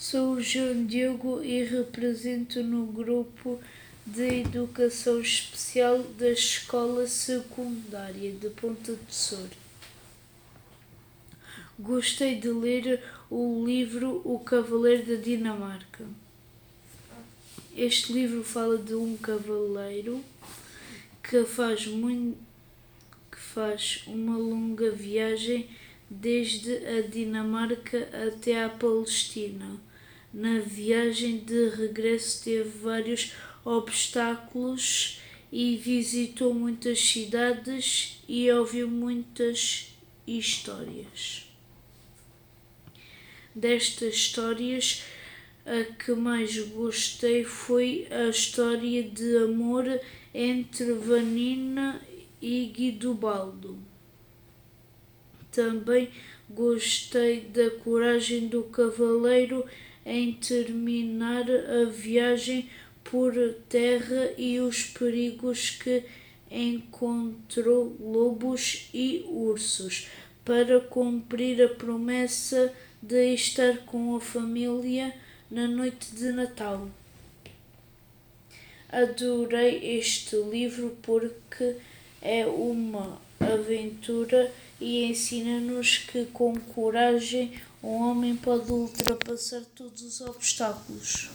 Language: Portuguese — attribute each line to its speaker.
Speaker 1: Sou o João Diogo e represento no grupo de Educação Especial da Escola Secundária de Ponta de Sor. Gostei de ler o livro O Cavaleiro da Dinamarca. Este livro fala de um cavaleiro que faz muito que faz uma longa viagem desde a Dinamarca até a Palestina. Na viagem de regresso teve vários obstáculos e visitou muitas cidades e ouviu muitas histórias. Destas histórias, a que mais gostei foi a história de amor entre Vanina e Guidobaldo. Também gostei da coragem do cavaleiro em terminar a viagem por terra e os perigos que encontrou lobos e ursos para cumprir a promessa de estar com a família na noite de Natal. Adorei este livro porque é uma aventura e ensina-nos que com coragem um homem pode ultrapassar todos os obstáculos.